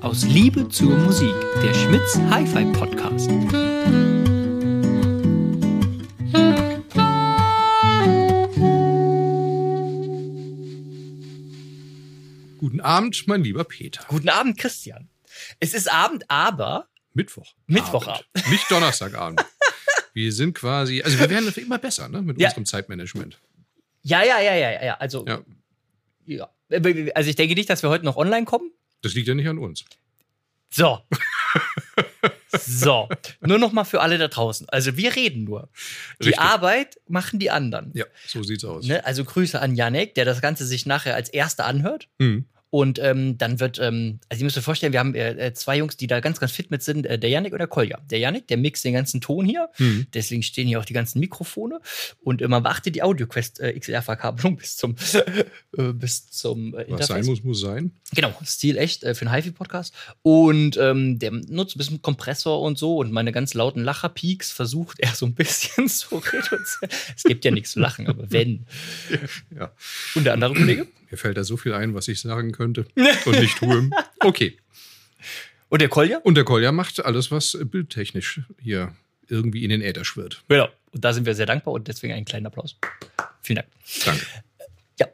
Aus Liebe zur Musik, der Schmitz Hi-Fi Podcast. Guten Abend, mein lieber Peter. Guten Abend, Christian. Es ist Abend, aber Mittwoch. Mittwochabend. Abend. Nicht Donnerstagabend. wir sind quasi, also wir werden immer besser, ne, mit Ja. unserem Zeitmanagement. Ja, ja, ja, ja, ja. Also, Ja. ja. Also ich denke nicht, dass wir heute noch online kommen. Das liegt ja nicht an uns. So. so. Nur noch mal für alle da draußen. Also wir reden nur. Die Richtig. Arbeit machen die anderen. Ja, so sieht's aus. Ne? Also Grüße an Janek, der das Ganze sich nachher als Erster anhört. Hm. Und ähm, dann wird, ähm, also ihr müsst euch vorstellen, wir haben äh, äh, zwei Jungs, die da ganz, ganz fit mit sind, äh, der Janik und der Kolja. Der Janik, der mixt den ganzen Ton hier, Hm. deswegen stehen hier auch die ganzen Mikrofone und äh, man beachtet die AudioQuest äh, XLR-Verkabelung bis zum, äh, bis zum äh, Was Interface. sein muss, muss sein. Genau, Stil echt äh, für einen HiFi-Podcast. Und ähm, der nutzt ein bisschen Kompressor und so und meine ganz lauten Lacherpeaks versucht er so ein bisschen zu reduzieren. Es gibt ja nichts zu lachen, aber wenn. Ja. Und der andere Kollege? Mir fällt da so viel ein, was ich sagen könnte und nicht tue. Okay. Und der Kolja? Und der Kolja macht alles, was bildtechnisch hier irgendwie in den Äther schwirrt. Genau. Und da sind wir sehr dankbar und deswegen einen kleinen Applaus. Vielen Dank. Danke. Ja.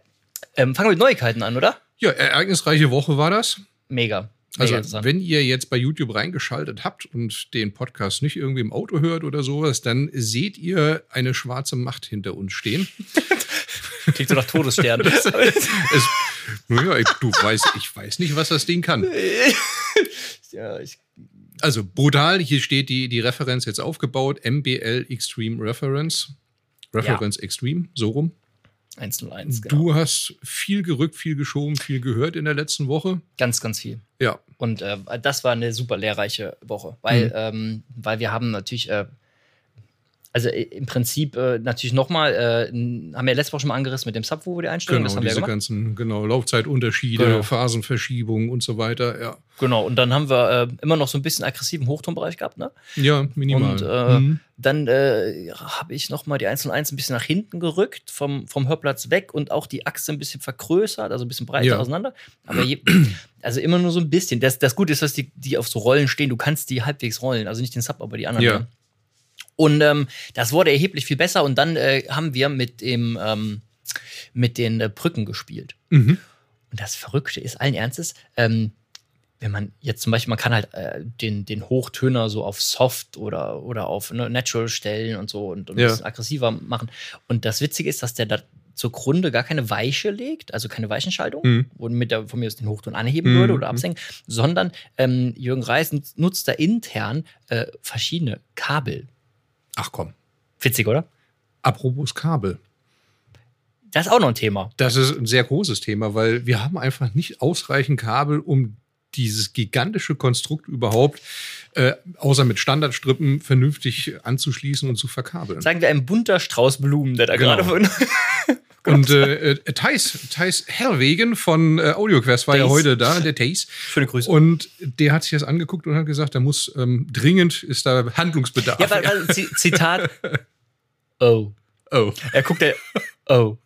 Ähm, fangen wir mit Neuigkeiten an, oder? Ja, ereignisreiche Woche war das. Mega. Mega Also, wenn ihr jetzt bei YouTube reingeschaltet habt und den Podcast nicht irgendwie im Auto hört oder sowas, dann seht ihr eine schwarze Macht hinter uns stehen. Klingt so nach Todesstern. Es, naja, ich, du weißt, ich weiß nicht, was das Ding kann. ja, ich, Also brutal, hier steht die, die Referenz jetzt aufgebaut, MBL Extreme Reference. Reference Extreme, so rum. 101, genau. Du hast viel gerückt, viel geschoben, viel gehört in der letzten Woche. Ganz, ganz viel. Ja, Und äh, das war eine super lehrreiche Woche, weil, Mhm. ähm, weil wir haben natürlich, äh, also äh, im Prinzip äh, natürlich nochmal, äh, haben wir letzte Woche schon mal angerissen mit dem Subwoofer die Einstellung, genau, das haben wir diese gemacht. ganzen genau, Laufzeitunterschiede, Genau. Phasenverschiebungen und so weiter. Ja, Genau, und dann haben wir äh, immer noch so ein bisschen aggressiven Hochtonbereich gehabt, ne? ja minimal. Und äh, Mhm. dann äh, habe ich nochmal die 101 ein bisschen nach hinten gerückt, vom, vom Hörplatz weg und auch die Achse ein bisschen vergrößert, also ein bisschen breiter Ja. auseinander. Aber je, also immer nur so ein bisschen. Das, das Gute ist, dass die, die auf so Rollen stehen, du kannst die halbwegs rollen, also nicht den Sub, aber die anderen. Ja. Und ähm, das wurde erheblich viel besser und dann äh, haben wir mit dem ähm, mit den äh, Brücken gespielt. Mhm. Und das Verrückte ist allen Ernstes, ähm, wenn man jetzt zum Beispiel, man kann halt äh, den, den Hochtöner so auf Soft oder, oder auf ne, Natural stellen und so und, und Ja. ein bisschen aggressiver machen. Und das Witzige ist, dass der da zugrunde gar keine Weiche legt, also keine Weichenschaltung, Mhm. womit er von mir aus den Hochton anheben Mhm. würde oder absenken, sondern ähm, Jürgen Reis nutzt, nutzt da intern äh, verschiedene Kabel. Ach komm. Witzig, oder? Apropos Kabel. Das ist auch noch ein Thema. Das ist ein sehr großes Thema, weil wir haben einfach nicht ausreichend Kabel, um dieses gigantische Konstrukt überhaupt, äh, außer mit Standardstrippen, vernünftig anzuschließen und zu verkabeln. Sagen wir ein bunter Strauß Blumen, der da Genau. gerade von. Und äh, äh, Thais, Thais Herwegen von äh, AudioQuest war ja Thais. heute da, der Thais. Schöne Grüße. Und der hat sich das angeguckt und hat gesagt, da muss ähm, dringend ist da Handlungsbedarf. Ja, weil, weil, Zi- Zitat. Oh. oh. Er guckt der. Oh.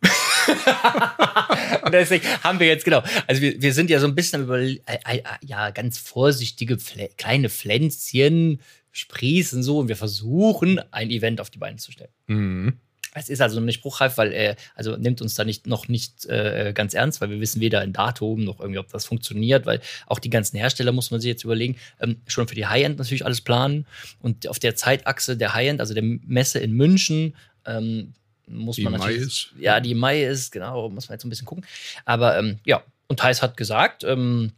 Und deswegen haben wir jetzt, genau. Also, wir, wir sind ja so ein bisschen über. Äh, äh, ja, ganz vorsichtige Pflä kleine Pflänzchen sprießen so und wir versuchen, ein Event auf die Beine zu stellen. Mhm. Es ist also noch nicht spruchreif, weil er also nimmt uns da nicht noch nicht äh, ganz ernst, weil wir wissen weder ein Datum noch irgendwie, ob das funktioniert, weil auch die ganzen Hersteller muss man sich jetzt überlegen, ähm, schon für die High-End natürlich alles planen und auf der Zeitachse der High-End, also der Messe in München, ähm, muss Die man Mai natürlich. ist. Ja, die Mai ist, genau, muss man jetzt ein bisschen gucken. Aber ähm, ja, und Thais hat gesagt, ähm,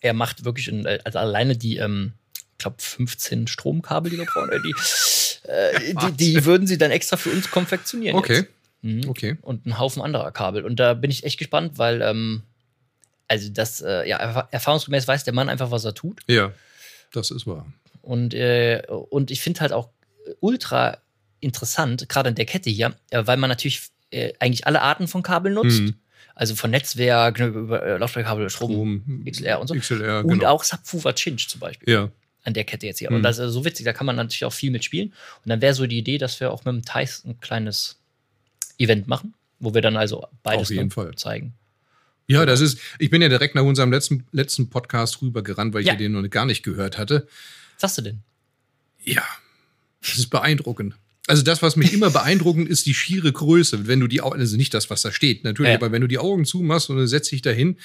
er macht wirklich, in, äh, also alleine die, ähm, ich glaube, 15 Stromkabel, die wir brauchen, die, äh, die, die würden sie dann extra für uns konfektionieren. Okay. Mhm. okay. Und einen Haufen anderer Kabel. Und da bin ich echt gespannt, weil, ähm, also das, äh, ja, erfa- erfahrungsgemäß weiß der Mann einfach, was er tut. Ja, das ist wahr. Und, äh, und ich finde halt auch ultra interessant, gerade in der Kette hier, äh, weil man natürlich äh, eigentlich alle Arten von Kabel nutzt. Mhm. Also von Netzwerk, ne, über Lautsprecherkabel, Strom, Strom, XLR und so. XLR, und genau. auch Subwoofer Cinch zum Beispiel Ja, an der Kette jetzt hier. Mhm. Und das ist so witzig, da kann man natürlich auch viel mitspielen. Und dann wäre so die Idee, dass wir auch mit dem Thais ein kleines Event machen. wo wir dann also beides Auf jeden Fall. zeigen. Ja, das ist, ich bin ja direkt nach unserem letzten, letzten Podcast rübergerannt, weil ich Ja. ja. den noch gar nicht gehört hatte. Was sagst du denn? Ja, das ist beeindruckend. Also das, was mich immer beeindruckend ist, die schiere Größe. Wenn du die Augen, also nicht das, was da steht, natürlich, Ja. aber wenn du die Augen zumachst und dann setzt dich dahin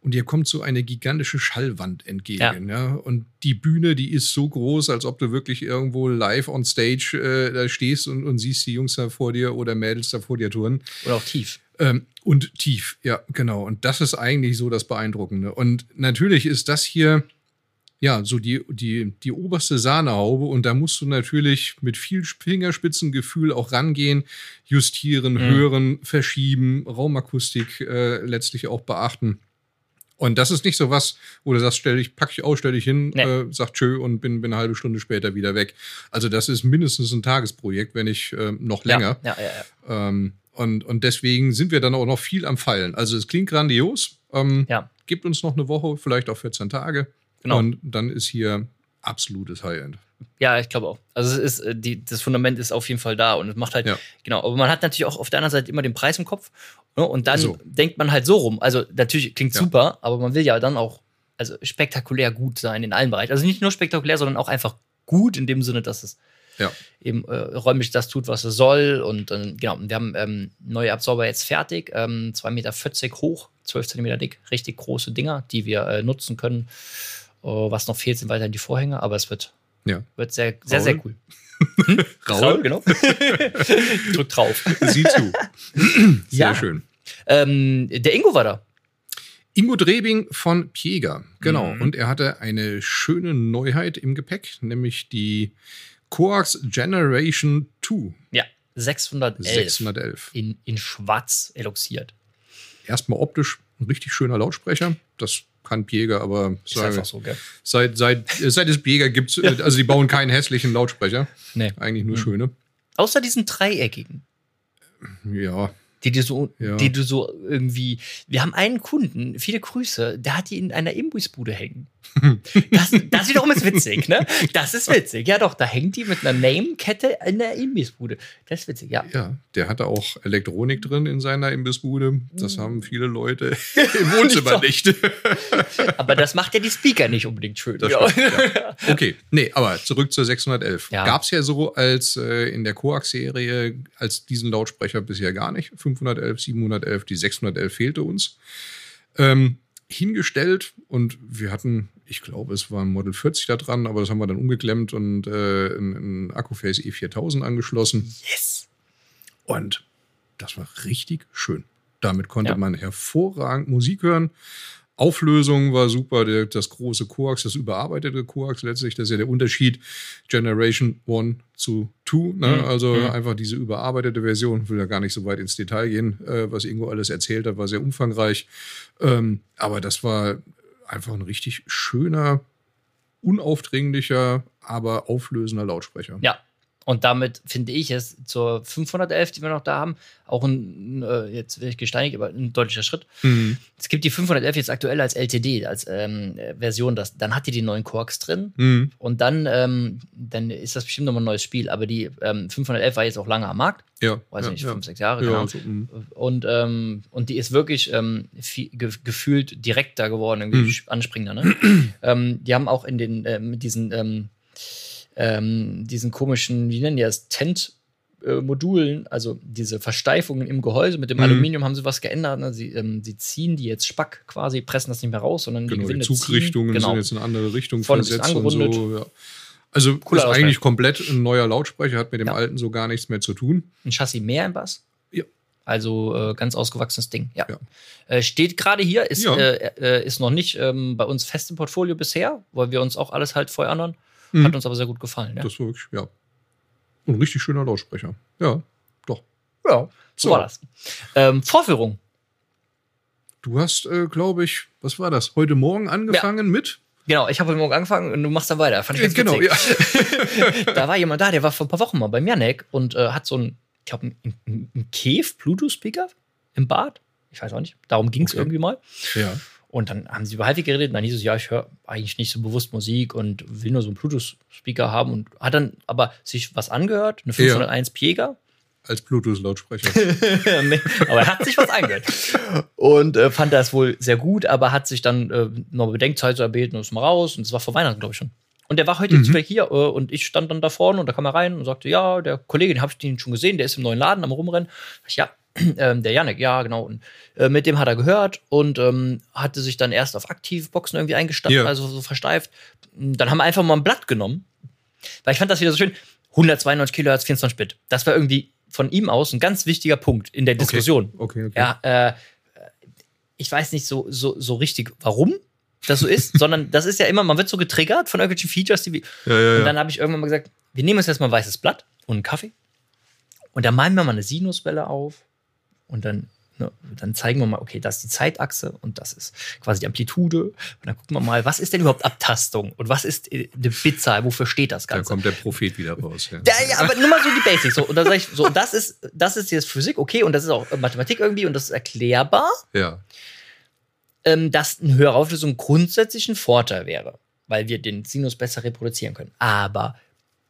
und dir kommt so eine gigantische Schallwand entgegen, ja. Und die Bühne, die ist so groß, als ob du wirklich irgendwo live on stage äh, da stehst und, und siehst die Jungs da vor dir oder Mädels da vor dir turnen. Oder auch tief. Ähm, und tief, ja, genau. Und das ist eigentlich so das Beeindruckende. Und natürlich ist das hier, ja, so die, die, die oberste Sahnehaube. Und da musst du natürlich mit viel Fingerspitzengefühl auch rangehen, justieren, hören, verschieben, Raumakustik äh, letztlich auch beachten. Und das ist nicht so was, wo du sagst, stell dich, pack ich aus, stell dich hin, Nee. äh, sag tschö und bin, bin eine halbe Stunde später wieder weg. Also das ist mindestens ein Tagesprojekt, wenn nicht äh, noch länger. Ja, ja, ja. Ähm, und, und deswegen sind wir dann auch noch viel am Feilen. Also es klingt grandios. Ähm, Ja. Gibt uns noch eine Woche, vielleicht auch 14 Tage. Genau. Und dann ist hier absolutes High-End. Ja, ich glaube auch. Also es ist, äh, die, das Fundament ist auf jeden Fall da und es macht halt, Ja. genau, aber man hat natürlich auch auf der anderen Seite immer den Preis im Kopf. Ne? Und dann So. denkt man halt so rum. Also natürlich klingt Ja. super, aber man will ja dann auch also spektakulär gut sein in allen Bereichen. Also nicht nur spektakulär, sondern auch einfach gut in dem Sinne, dass es Ja. eben äh, räumlich das tut, was es soll. Und dann, genau, wir haben ähm, neue Absorber jetzt fertig, ähm, 2,40 Meter hoch, 12 Zentimeter dick, richtig große Dinger, die wir äh, nutzen können. Äh, was noch fehlt, sind weiterhin die Vorhänge, aber es wird, Ja. wird sehr, sehr, Raul? sehr cool. Raul, genau. Drück drauf. sieh zu. Sehr Ja. schön. Ähm, der Ingo war da. Ingo Drebing von Pieger, genau. Mhm. Und er hatte eine schöne Neuheit im Gepäck, nämlich die Coax Generation 2 Ja, 611. 611. In, in schwarz eloxiert. Erstmal optisch ein richtig schöner Lautsprecher. Das kann Pieger, aber Ist einfach so, seit, seit, seit es Pieger gibt, äh, also die bauen keinen hässlichen Lautsprecher. Nee. Eigentlich nur Mhm. schöne. Außer diesen dreieckigen. Ja, Die, du so, Ja. die du so irgendwie. Wir haben einen Kunden, viele Grüße, der hat die in einer Imbissbude hängen. Das, das wiederum ist witzig, ne? Das ist witzig. Ja, doch, da hängt die mit einer Name-Kette in der Imbissbude. Das ist witzig, ja. ja, der hatte auch Elektronik drin in seiner Imbissbude. Mhm. Das haben viele Leute im Wohnzimmer nicht. Aber das macht ja die Speaker nicht unbedingt schön. Ja. stimmt, Okay, nee, aber zurück zur 611. Ja. Gab es ja so als äh, in der Coax-Serie als diesen Lautsprecher bisher gar nicht. 511, 711, die 611 fehlte uns. Ähm, hingestellt und wir hatten, ich glaube, es war ein Model 40 da dran, aber das haben wir dann umgeklemmt und äh, ein, ein Akkuface E4000 angeschlossen. Yes. Und das war richtig schön. Damit konnte Ja. man hervorragend Musik hören. Auflösung war super, der, das große Coax, das überarbeitete Coax letztlich, das ist ja der Unterschied Generation 1 zu 2. Ne? Mhm. Also Mhm. einfach diese überarbeitete Version, will ja gar nicht so weit ins Detail gehen, äh, was Ingo alles erzählt hat, war sehr umfangreich. Ähm, aber das war einfach ein richtig schöner, unaufdringlicher, aber auflösender Lautsprecher. Ja. Und damit finde ich es zur 511, die wir noch da haben, auch ein, äh, jetzt werde ich gesteinigt, aber ein deutlicher Schritt. Mhm. Es gibt die 511 jetzt aktuell als LTD, als ähm, äh, Version. Das, dann hat die die neuen Quarks drin. Mhm. Und dann, ähm, dann ist das bestimmt nochmal ein neues Spiel. Aber die ähm, 511 war jetzt auch lange am Markt. Ja. Weiß ja, nicht, ja. fünf, sechs Jahre, genau. Ja, so, mhm. Und, ähm, und die ist wirklich ähm, viel, ge gefühlt direkter geworden, irgendwie Mhm. anspringender. Ne? ähm, die haben auch in den, äh, mit diesen, ähm, diesen komischen, wie nennen die das, Tent-Modulen, also diese Versteifungen im Gehäuse mit dem Mhm. Aluminium haben sie was geändert. Ne? Sie, ähm, sie ziehen die jetzt spack quasi, pressen das nicht mehr raus, sondern die Genau, die Gewinde Zugrichtungen ziehen. Genau. sind jetzt in eine andere Richtung Vorne ein bisschen versetzt und so. Ja. Also Cooler ist eigentlich komplett ein neuer Lautsprecher, hat mit dem Ja. alten so gar nichts mehr zu tun. ein Chassis mehr im Bass. Ja. Also äh, ganz ausgewachsenes Ding, ja. Ja. Äh, steht gerade hier, ist, äh, äh, ist noch nicht ähm, bei uns fest im Portfolio bisher, weil wir uns auch alles halt vorher anhören. Mhm. Hat uns aber sehr gut gefallen. Ja, Das war wirklich, ja. Ein richtig schöner Lautsprecher. Ja, doch. ja so, So. war das. Ähm, Vorführung. Du hast, äh, glaube ich, was war das? Heute Morgen angefangen mit? Genau, ich habe heute Morgen angefangen und du machst dann weiter. Fand ich ganz genau, witzig. ja. da war jemand da, der war vor ein paar Wochen mal beim Janek und äh, hat so ein, ich glaube, ein, ein, ein Bluetooth-Speaker im Bad. Ich weiß auch nicht. Darum ging es Okay. irgendwie mal. ja. Und dann haben sie über HiFi geredet und dann hieß es, ja, ich höre eigentlich nicht so bewusst Musik und will nur so einen Bluetooth-Speaker haben und hat dann aber sich was angehört, eine 501 Piega als Bluetooth-Lautsprecher. aber er hat sich was eingehört. Und äh, fand das wohl sehr gut, aber hat sich dann äh, noch Bedenkzeit so erbeten und ist mal raus. Und es war vor Weihnachten, glaube ich schon. Und der war heute mhm. hier äh, und ich stand dann da vorne und da kam er rein und sagte, ja, der Kollege, den habe ich den schon gesehen, der ist im neuen Laden am Rumrennen. Ich, ja, ähm, der Janik, ja, genau. Und äh, mit dem hat er gehört und ähm, hatte sich dann erst auf Aktivboxen irgendwie eingestanden, ja. also so versteift. Dann haben wir einfach mal ein Blatt genommen, weil ich fand das wieder so schön. 192 Kilohertz, 24 Bit. Das war irgendwie von ihm aus ein ganz wichtiger Punkt in der Diskussion. Okay, okay. okay. Ja, äh, ich weiß nicht so, so, so richtig, warum das so ist, sondern das ist ja immer, man wird so getriggert von irgendwelchen Features, die wir. Ja, ja, und dann habe ich irgendwann mal gesagt, wir nehmen uns jetzt mal ein weißes Blatt und einen Kaffee. Und dann malen wir mal eine Sinuswelle auf und dann, ne, dann zeigen wir mal, okay, das ist die Zeitachse und das ist quasi die Amplitude. Und dann gucken wir mal, was ist denn überhaupt Abtastung und was ist eine Bitzahl, wofür steht das Ganze? Da kommt der Prophet wieder raus. Ja, ja, ja aber nur mal so die Basics. So. Und dann sage ich, so, das ist, das ist jetzt Physik, okay, und das ist auch Mathematik irgendwie und das ist erklärbar. Ja. Ähm, dass eine höhere Auflösung grundsätzlich ein Vorteil wäre, weil wir den Sinus besser reproduzieren können. Aber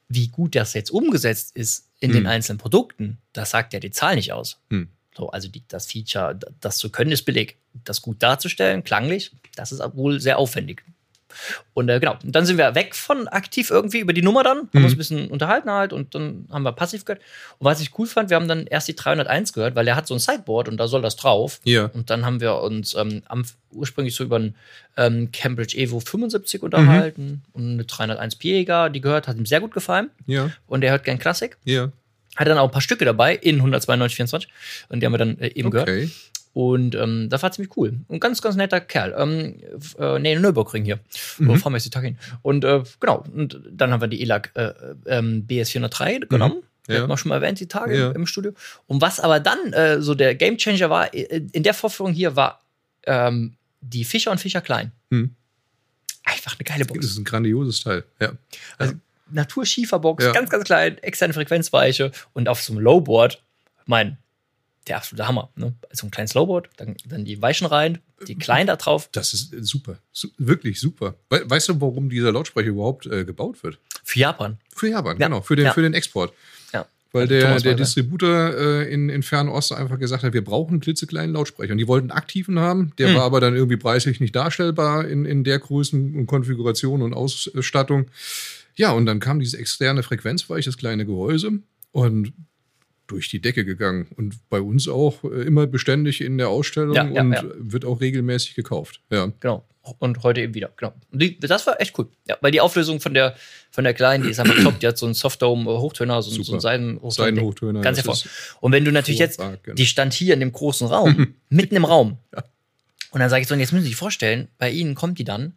wie gut das jetzt umgesetzt ist in hm. den einzelnen Produkten, das sagt ja die Zahl nicht aus. Hm. So, also die, das Feature, das zu können, ist billig. Das gut darzustellen, klanglich, das ist wohl sehr aufwendig. Und äh, genau, und dann sind wir weg von aktiv irgendwie über die Nummer dann, haben mhm. uns ein bisschen unterhalten halt und dann haben wir passiv gehört. Und was ich cool fand, wir haben dann erst die 301 gehört, weil er hat so ein Sideboard und da soll das drauf. Ja. Und dann haben wir uns ähm, am, ursprünglich so über einen ähm, Cambridge Evo 75 unterhalten mhm. und eine 301 Piega, die gehört, hat ihm sehr gut gefallen. Ja. Und er hört gern Klassik. Ja. Hatte dann auch ein paar Stücke dabei in 192, 24. Und die haben wir dann äh, eben okay. gehört. Und ähm, das war ziemlich cool. Und ganz, ganz netter Kerl. Ähm, äh, nee, Nürburgring hier. Mhm. Fahren wir jetzt die Tag hin. Und äh, genau, und dann haben wir die ELAC äh, ähm, BS403 mhm. genommen. Ja. Haben wir schon mal erwähnt, die Tage ja. im Studio. Und was aber dann äh, so der Gamechanger war, äh, in der Vorführung hier war ähm, die Fischer und Fischer Klein. Mhm. Einfach eine geile Box. Das ist ein grandioses Teil, ja. Also, Naturschieferbox, ja. ganz, ganz klein, externe Frequenzweiche und auf so einem Lowboard, mein, der absolute Hammer. Ne? So ein kleines Lowboard, dann, dann die Weichen rein, die kleinen da drauf. Das ist super, Su wirklich super. We weißt du, warum dieser Lautsprecher überhaupt äh, gebaut wird? Für Japan. Für Japan, ja. genau, für den, ja. für den Export. Ja. Weil der, der Distributor äh, in, in Fernost einfach gesagt hat, wir brauchen einen klitzekleinen Lautsprecher. Und die wollten einen aktiven haben, der hm. war aber dann irgendwie preislich nicht darstellbar in, in der Größen und Konfiguration und Ausstattung. Ja, und dann kam diese externe Frequenzweich, das kleine Gehäuse und durch die Decke gegangen und bei uns auch äh, immer beständig in der Ausstellung ja, ja, und ja. wird auch regelmäßig gekauft. Ja. Genau. Und heute eben wieder. Genau. Und die, das war echt cool. Ja, weil die Auflösung von der, von der kleinen, die ist einfach top. Die hat so einen Softdome-Hochtöner, so, so einen Seiden-Hochtöner. Seiden Ganz hervor. Und wenn du natürlich jetzt, die stand hier in dem großen Raum, mitten im Raum. Und dann sage ich so, und jetzt müssen Sie sich vorstellen, bei Ihnen kommt die dann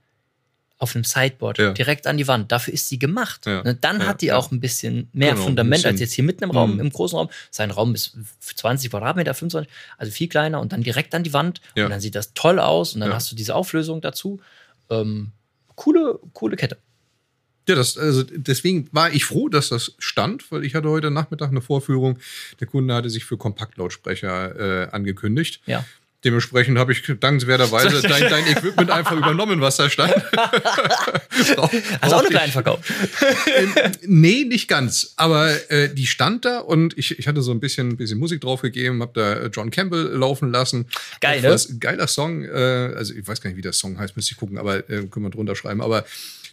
auf einem Sideboard ja. direkt an die Wand. Dafür ist sie gemacht. Ja. Ne, dann ja, hat die auch ein bisschen mehr genau, Fundament bisschen. als jetzt hier mitten im Raum, mhm. im großen Raum. Sein Raum ist 20 Quadratmeter, 25, also viel kleiner und dann direkt an die Wand. Und dann sieht das toll aus und dann hast du diese Auflösung dazu. Ähm, coole, coole Kette. Ja, das, also deswegen war ich froh, dass das stand, weil ich hatte heute Nachmittag eine Vorführung. Der Kunde hatte sich für Kompaktlautsprecher äh, angekündigt. Ja. Dementsprechend habe ich dankenswerterweise dein, dein, Equipment einfach übernommen, was da stand. Hast du auch eine kleinen verkauft? äh, nee, nicht ganz. Aber äh, die stand da und ich, ich hatte so ein bisschen, bisschen Musik draufgegeben, habe da äh, John Campbell laufen lassen. Geil, ne? Was, geiler Song. Äh, also ich weiß gar nicht, wie der Song heißt, müsste ich gucken, aber äh, können wir drunter schreiben. Aber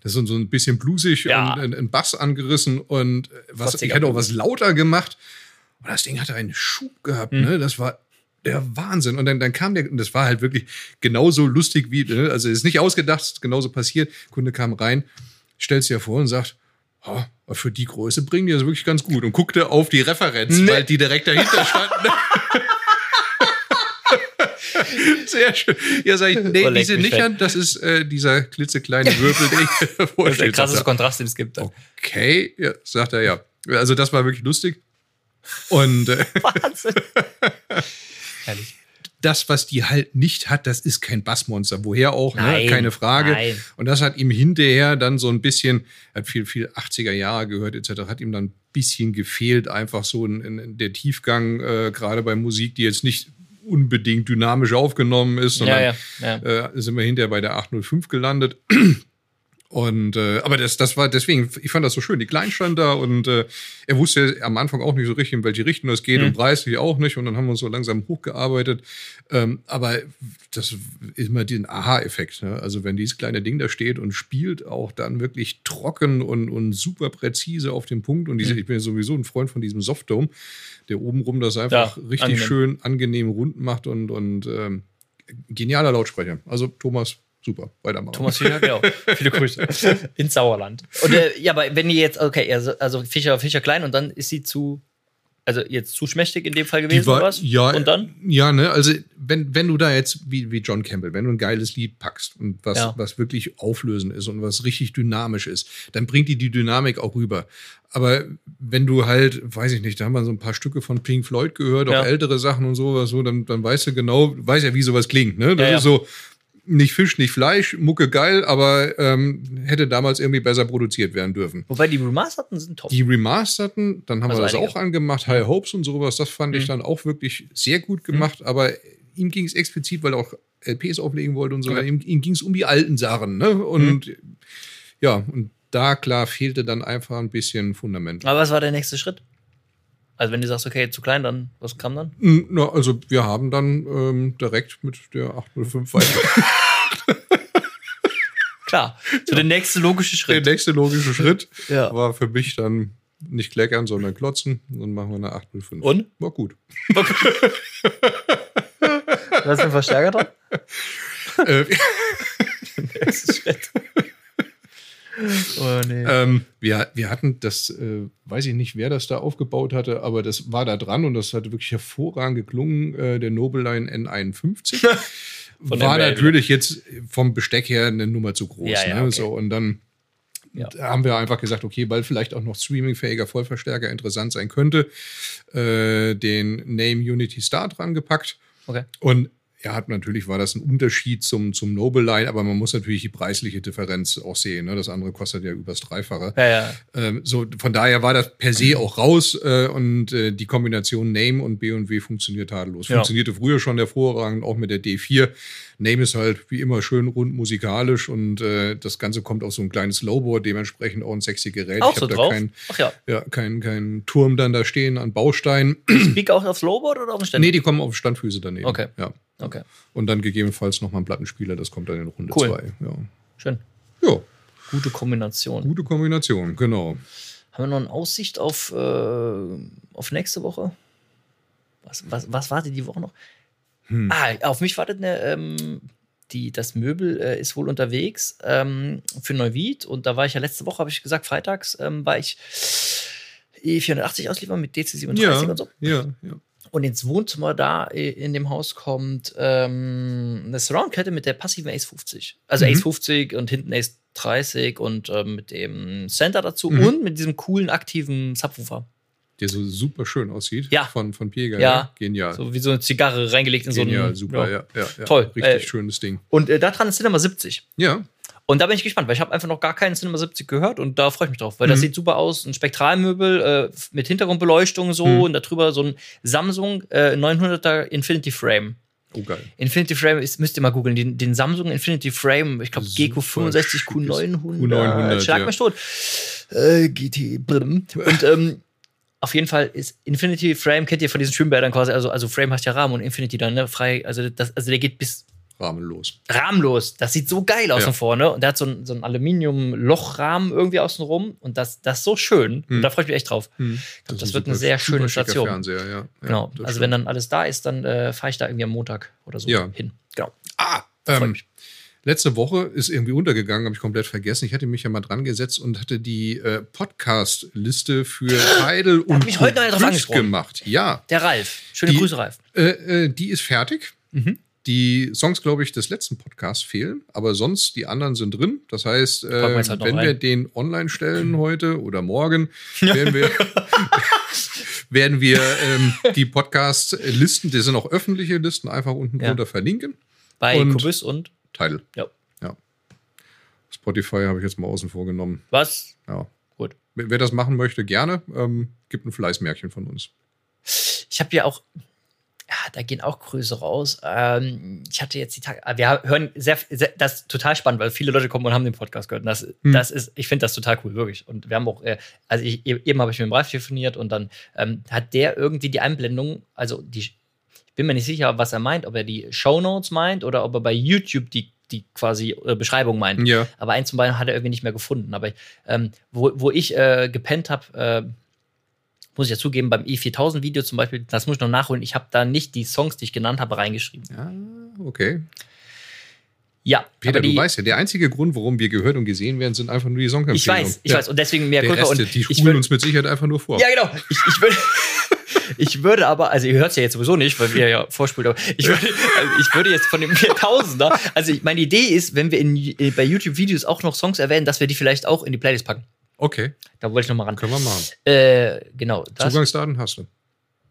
das ist so ein bisschen blusig ja. und ein, ein Bass angerissen und äh, was, ich hätte auch was lauter gemacht. Und das Ding hatte einen Schub gehabt, hm. ne? Das war der Wahnsinn. Und dann, dann kam der, und das war halt wirklich genauso lustig wie, ne? also ist nicht ausgedacht, genauso passiert. Kunde kam rein, stellt sich ja vor und sagt, oh, für die Größe bringen die das wirklich ganz gut. Und guckte auf die Referenz, nee. weil die direkt dahinter standen. Sehr schön. Ja, sag ich, nee, diese nicht an, das ist äh, dieser klitzekleine Wirbel, den ich vorstelle. Das ist der krasseste Kontrast, den es gibt. Okay, ja, sagt er ja. Also das war wirklich lustig. Und äh, Wahnsinn. Herrlich. Das, was die halt nicht hat, das ist kein Bassmonster. Woher auch, ne? nein, ne? keine Frage. Nein. Und das hat ihm hinterher dann so ein bisschen, hat viel, viel 80er Jahre gehört etc., hat ihm dann ein bisschen gefehlt, einfach so in, in der Tiefgang, äh, gerade bei Musik, die jetzt nicht unbedingt dynamisch aufgenommen ist, sondern ja, ja, ja. Äh, sind wir hinterher bei der 805 gelandet. Und äh, aber das, das war deswegen, ich fand das so schön. Die Klein stand da und äh, er wusste ja am Anfang auch nicht so richtig, in welche Richtung das geht Mhm. und preislich auch nicht. Und dann haben wir uns so langsam hochgearbeitet. Ähm, aber das ist immer den Aha-Effekt. Ne? Also wenn dieses kleine Ding da steht und spielt auch dann wirklich trocken und, und super präzise auf den Punkt. Und diese, Mhm. ich bin ja sowieso ein Freund von diesem Softdome, der obenrum das einfach Ja, richtig angenehm. schön angenehm rund macht und, und ähm, genialer Lautsprecher. Also Thomas, super, weitermachen. Thomas Fischer, genau. Viele Grüße. Ins Sauerland. Und äh, ja, aber wenn ihr jetzt, okay, also, also Fischer, Fischer klein und dann ist sie zu, also jetzt zu schmächtig in dem Fall gewesen, war- oder was? Ja, Und dann? Ja, ne, also wenn, wenn du da jetzt, wie, wie John Campbell, wenn du ein geiles Lied packst und was, Ja. was wirklich auflösend ist und was richtig dynamisch ist, dann bringt die die Dynamik auch rüber. Aber wenn du halt, weiß ich nicht, da haben wir so ein paar Stücke von Pink Floyd gehört, Ja. auch ältere Sachen und sowas, so, dann, dann weißt du genau, weiß ja, wie sowas klingt, ne? Das Ja, ja. ist so, nicht Fisch, nicht Fleisch, Mucke geil, aber ähm, hätte damals irgendwie besser produziert werden dürfen. Wobei die Remasterten sind top. Die Remasterten, dann haben Also wir das einige. auch angemacht, High Hopes und sowas, das fand ich Mhm. dann auch wirklich sehr gut gemacht, aber ihm ging es explizit, weil er auch LPs auflegen wollte und so, Ja. ihm, ihm ging es um die alten Sachen, ne? Und Mhm. ja, und da klar fehlte dann einfach ein bisschen Fundament. aber was war der nächste Schritt? Also wenn du sagst, okay, zu klein, dann was kam dann? Mm, Na, also wir haben dann ähm, direkt mit der 805 weiter. Klar, so der nächste logische der Schritt. nächste logische Schritt Ja. war für mich dann nicht kleckern, sondern klotzen. Dann machen wir eine 805. Und? War gut. Was ist ein Verstärker dran? äh, Schritt. Oh nee. Ähm, wir, wir hatten das, äh, weiß ich nicht, wer das da aufgebaut hatte, aber das war da dran und das hat wirklich hervorragend geklungen, äh, der Nobelline N51. Von war Welt. natürlich jetzt vom Besteck her eine Nummer zu groß. Ja, ja, ne? okay. so, und dann Ja. haben wir einfach gesagt, okay, weil vielleicht auch noch streamingfähiger Vollverstärker interessant sein könnte, äh, den Name Unity Star dran gepackt. Okay. Und ja, hat natürlich war das ein Unterschied zum, zum Noble Line, aber man muss natürlich die preisliche Differenz auch sehen. Ne? Das andere kostet ja übers Dreifache. Ja, ja. Ähm, so, von daher war das per se auch raus äh, und äh, die Kombination Name und B&W funktioniert tadellos. Ja. Funktionierte früher schon hervorragend, auch mit der D4. Name ist halt wie immer schön rund musikalisch und äh, das Ganze kommt auf so ein kleines Lowboard, dementsprechend auch ein sexy Gerät. Auch ich so habe da drauf? keinen Ach ja. ja, kein, kein Turm dann da stehen an Bausteinen. Speak auch aufs Lowboard oder auf den Ständer? nee, die kommen auf Standfüße daneben. Okay. Ja. Okay, Und dann gegebenenfalls nochmal ein Plattenspieler, das kommt dann in Runde Cool. 2. Ja. schön. ja, Gute Kombination. gute Kombination, genau. Haben wir noch eine Aussicht auf, äh, auf nächste Woche? Was, was, was wartet die Woche noch? Hm. Ah, auf mich wartet eine, ähm, die, das Möbel äh, ist wohl unterwegs ähm, für Neuwied. Und da war ich ja letzte Woche, habe ich gesagt, freitags ähm, war ich E480 ausliefern mit DC37 Ja, und so. ja, ja. Und ins Wohnzimmer da äh, in dem Haus kommt ähm, eine Surround-Kette mit der passiven Ace 50. Also Mhm. Ace 50 und hinten Ace 30 und ähm, mit dem Center dazu Mhm. und mit diesem coolen aktiven Subwoofer. Der so super schön aussieht. Ja. Von, von Piega. Ja. ne? Genial. So wie so eine Zigarre reingelegt in so Genial, einen. super, ja. ja. ja, ja. Toll. Richtig Äh, schönes Ding. Und äh, da dran ist Cinema 70. Ja, Und da bin ich gespannt, weil ich habe einfach noch gar keinen Cinema 70 gehört und da freue ich mich drauf, weil das Mhm. sieht super aus. Ein Spektralmöbel äh, mit Hintergrundbeleuchtung so Mhm. und darüber so ein Samsung äh, 900er Infinity Frame. oh geil. Infinity Frame ist, müsst ihr mal googeln, den, den Samsung Infinity Frame, ich glaube GQ65 schickes Q900, Q900, schlag ja. mich tot. Äh, GT, blum. Und ähm, auf jeden Fall ist Infinity Frame, kennt ihr von diesen Schwimmbädern quasi, also, also Frame heißt ja Rahmen und Infinity dann, ne, frei, also, das, also der geht bis Rahmenlos. rahmenlos. Das sieht so geil aus Ja. von vorne. Und der hat so ein, so ein Aluminium-Lochrahmen irgendwie außen rum. Und das, das ist so schön. Hm. Und da freue ich mich echt drauf. Hm. Das ist ein wird eine super- sehr super schöne Station. Fernseher, ja. Genau. Ja, das also, wenn stimmt. dann alles da ist, dann äh, fahre ich da irgendwie am Montag oder so hin. Genau. Ah, Freut ähm, mich. letzte Woche ist irgendwie untergegangen, habe ich komplett vergessen. Ich hatte mich ja mal dran gesetzt und hatte die äh, Podcast-Liste für Tidal und mich heute noch gemacht. Ja, Der Ralf. Schöne Die- Grüße, Ralf. äh, äh, die ist fertig. Mhm. Die Songs, glaube ich, des letzten Podcasts fehlen, aber sonst die anderen sind drin. Das heißt, äh, halt wenn rein. wir den online stellen heute oder morgen, werden wir, werden wir ähm, die Podcast-Listen, die sind auch öffentliche Listen, einfach unten Ja. drunter verlinken. Bei Und- Kubus und Title. Ja. ja. Spotify habe ich jetzt mal außen vor genommen. was? Ja. Gut. Wer wer das machen möchte, gerne. Ähm, gibt ein Fleißmärkchen von uns. Ich habe ja auch. Ja, da gehen auch Grüße raus. Ähm, ich hatte jetzt die Tage, wir hören sehr, sehr, das ist total spannend, weil viele Leute kommen und haben den Podcast gehört. Und das, hm. das ist, ich finde das total cool, wirklich. Und wir haben auch, äh, also ich, eben habe ich mit dem Ralf telefoniert und dann ähm, hat der irgendwie die Einblendung, also die, ich bin mir nicht sicher, was er meint, ob er die Show Notes meint oder ob er bei YouTube die die quasi äh, Beschreibung meint. Ja. Aber eins zum beiden hat er irgendwie nicht mehr gefunden. Aber ähm, wo, wo ich äh, gepennt habe, äh, muss ich ja zugeben, beim E4000-Video zum Beispiel, das muss ich noch nachholen, ich habe da nicht die Songs, die ich genannt habe, reingeschrieben. Ja, okay. Ja, Peter, die, du weißt ja, der einzige Grund, warum wir gehört und gesehen werden, sind einfach nur die Songempfehlungen. Ich weiß, ich ja. weiß. Und deswegen mehr Kulpa. Und die spulen uns mit Sicherheit einfach nur vor. Ja, genau. Ich, ich würde, ich würde aber, also ihr hört es ja jetzt sowieso nicht, weil wir ja vorspult, aber ich würde, also ich würde jetzt von dem 4000er, also meine Idee ist, wenn wir in, bei YouTube-Videos auch noch Songs erwähnen, dass wir die vielleicht auch in die Playlist packen. Okay. Da wollte ich noch mal ran. Können wir machen. Äh, genau. Zugangsdaten hast du.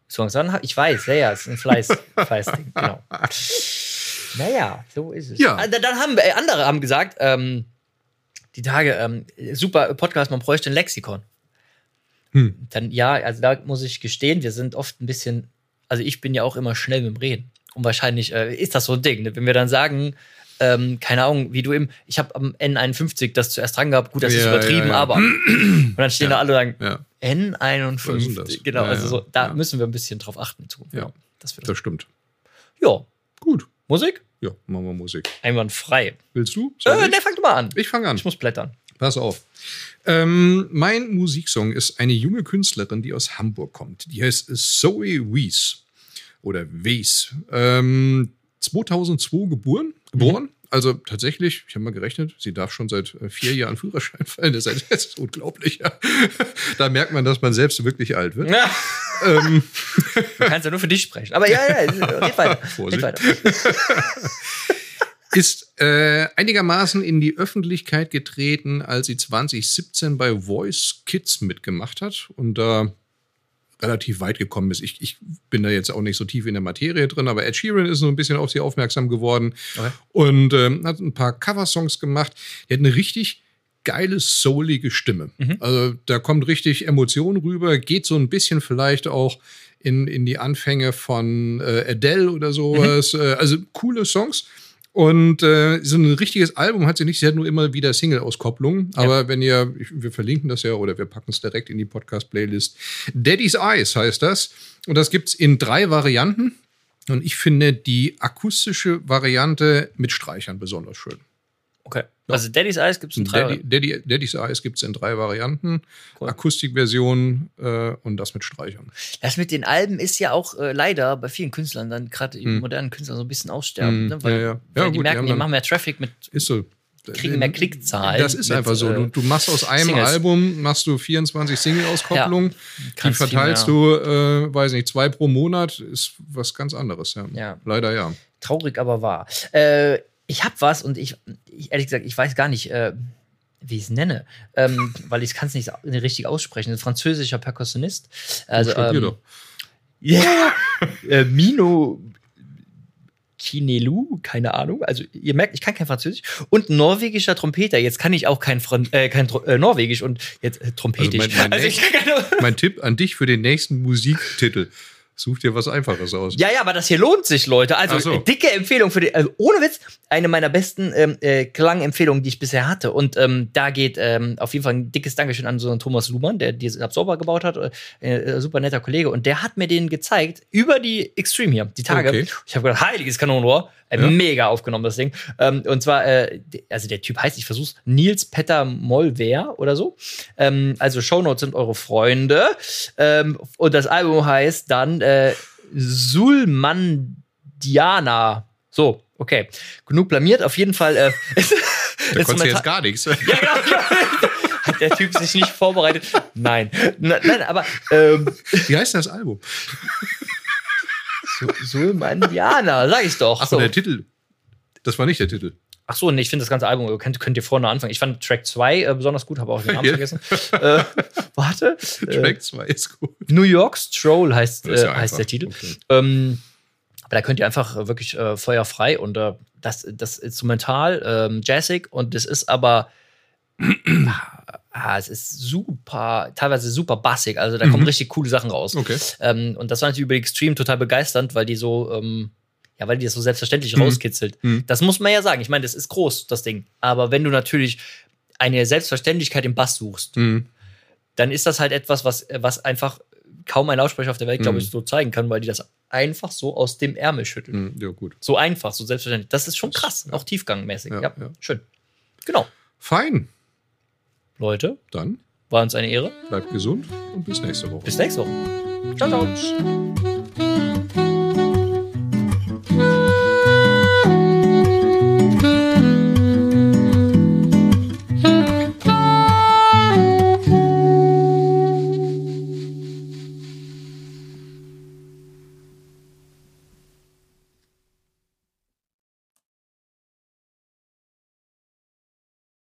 Zugangsdaten, ich weiß, ja, ja, ist ein Fleiß, Fleißding, genau. Naja, so ist es. Ja. Ah, dann haben äh, andere haben gesagt, ähm, die Tage, ähm, super Podcast, man bräuchte ein Lexikon. Hm. Dann ja, also da muss ich gestehen, wir sind oft ein bisschen, also ich bin ja auch immer schnell mit dem Reden. Und wahrscheinlich äh, ist das so ein Ding. Ne? Wenn wir dann sagen, ähm, keine Ahnung, wie du eben, ich habe am N51 das zuerst dran gehabt, gut, das ja, ist übertrieben, ja, ja. aber und dann stehen da alle und sagen, N51, genau, also so, da müssen wir ein bisschen drauf achten. Zu. Ja, das, das stimmt. Ja. Gut. Musik? Ja, machen wir Musik. Einwandfrei. Willst du? Äh, ne, fang du mal an. Ich fange an. Ich muss blättern. Pass auf. Ähm, mein Musiksong ist eine junge Künstlerin, die aus Hamburg kommt. Die heißt Zoe Wies. Oder Wies. Ähm, 2002 geboren. geboren. Mhm. Also tatsächlich, ich habe mal gerechnet, sie darf schon seit äh, vier Jahren Führerschein fallen. Das ist unglaublich. Ja. Da merkt man, dass man selbst wirklich alt wird. Ja. Ähm. Du kannst ja nur für dich sprechen. Aber ja, ja, red weiter. Vorsicht. Red weiter. ist äh, einigermaßen in die Öffentlichkeit getreten, als sie 2017 bei Voice Kids mitgemacht hat und da relativ weit gekommen ist. Ich, ich, bin da jetzt auch nicht so tief in der Materie drin, aber Ed Sheeran ist so ein bisschen auf sie aufmerksam geworden okay. und ähm, hat ein paar Coversongs gemacht. Die hat eine richtig geile, soulige Stimme. Mhm. Also da kommt richtig Emotion rüber, geht so ein bisschen vielleicht auch in, in die Anfänge von äh, Adele oder sowas. Mhm. Also coole Songs. Und äh, so ein richtiges Album hat sie nicht. Sie hat nur immer wieder Single-Auskopplungen. Aber ja. wenn ihr, wir verlinken das ja oder wir packen es direkt in die Podcast-Playlist. Daddy's Eyes heißt das. Und das gibt's in drei Varianten. Und ich finde die akustische Variante mit Streichern besonders schön. Okay. Also Daddy's Eyes gibt es in drei Daddy, Daddy, Daddy's Eyes gibt es in drei Varianten. Cool. Akustikversion äh, und das mit Streichern. Das mit den Alben ist ja auch äh, leider bei vielen Künstlern, dann gerade hm. modernen Künstlern, so ein bisschen aussterben. Hm. Ne? Weil, ja, ja. weil die gut, merken, die, die machen mehr Traffic mit. Ist so kriegen mehr Klickzahlen. Das ist einfach so. Du, du, machst aus einem Singles. Album machst du 24 Single-Auskopplungen. Ja, die verteilst du, äh, weiß nicht, zwei pro Monat. Ist was ganz anderes. Ja. ja. Leider ja. Traurig, aber wahr. Äh, ich habe was und ich, ich, ehrlich gesagt, ich weiß gar nicht, äh, wie ich es nenne, ähm, weil ich kann es nicht richtig aussprechen. Ein französischer Perkussionist. Also, ähm, ja, äh, Mino Kinelu, keine Ahnung. Also ihr merkt, ich kann kein Französisch. Und norwegischer Trompeter. Jetzt kann ich auch kein, Fran äh, kein äh, Norwegisch und jetzt äh, Trompetisch. Also mein, mein, also mein Tipp an dich für den nächsten Musiktitel. Such dir was Einfaches aus. Ja, ja, aber das hier lohnt sich, Leute. Also so. dicke Empfehlung für die, also ohne Witz, eine meiner besten ähm, äh, Klangempfehlungen, die ich bisher hatte. Und ähm, da geht ähm, auf jeden Fall ein dickes Dankeschön an so einen Thomas Luhmann, der diesen Absorber gebaut hat. Äh, äh, super netter Kollege. Und der hat mir den gezeigt über die Extreme hier, die Tage. Okay. Ich habe gedacht, heiliges Kanonenrohr. Äh, ja. Mega aufgenommen, das Ding. Ähm, und zwar, äh, also der Typ heißt, ich versuch's, Nils Petter Mollwehr oder so. Ähm, also Shownotes sind eure Freunde. Ähm, und das Album heißt dann äh, Sulmandiana. So, okay. Genug blamiert. Auf jeden Fall. Äh, da konntest du jetzt gar nichts. Ja, genau. Hat der Typ sich nicht vorbereitet? Nein. Nein, aber. Ähm, Wie heißt das Album? Sulmandiana, sag ich doch. Ach so, der Titel. Das war nicht der Titel. Ach so, nee, ich finde das ganze Album, könnt, könnt ihr vorne anfangen. Ich fand Track 2 äh, besonders gut, habe auch den Namen vergessen. äh, warte. Track 2 äh, ist gut. New York Stroll heißt, äh, ja heißt der Titel. Okay. Ähm, aber da könnt ihr einfach wirklich äh, feuerfrei und äh, das, das Instrumental, ähm, jazzig und das ist aber ah, es ist super, teilweise super bassig. Also da Mhm. kommen richtig coole Sachen raus. Okay. Ähm, und das war natürlich über die Extreme total begeisternd, weil die so, ähm, ja, weil die das so selbstverständlich Mhm. rauskitzelt. Mhm. Das muss man ja sagen. Ich meine, das ist groß, das Ding. Aber wenn du natürlich eine Selbstverständlichkeit im Bass suchst, Mhm. dann ist das halt etwas, was, was einfach kaum ein Lautsprecher auf der Welt, glaube Mhm. ich, so zeigen kann, weil die das einfach so aus dem Ärmel schütteln. Mhm. Ja, gut. So einfach, so selbstverständlich. Das ist schon krass, Ja. auch tiefgangmäßig. Ja, Ja, ja. schön. Genau. Fein. Leute, Dann war uns eine Ehre. bleibt gesund und bis nächste Woche. Bis nächste Woche. Ciao, ciao.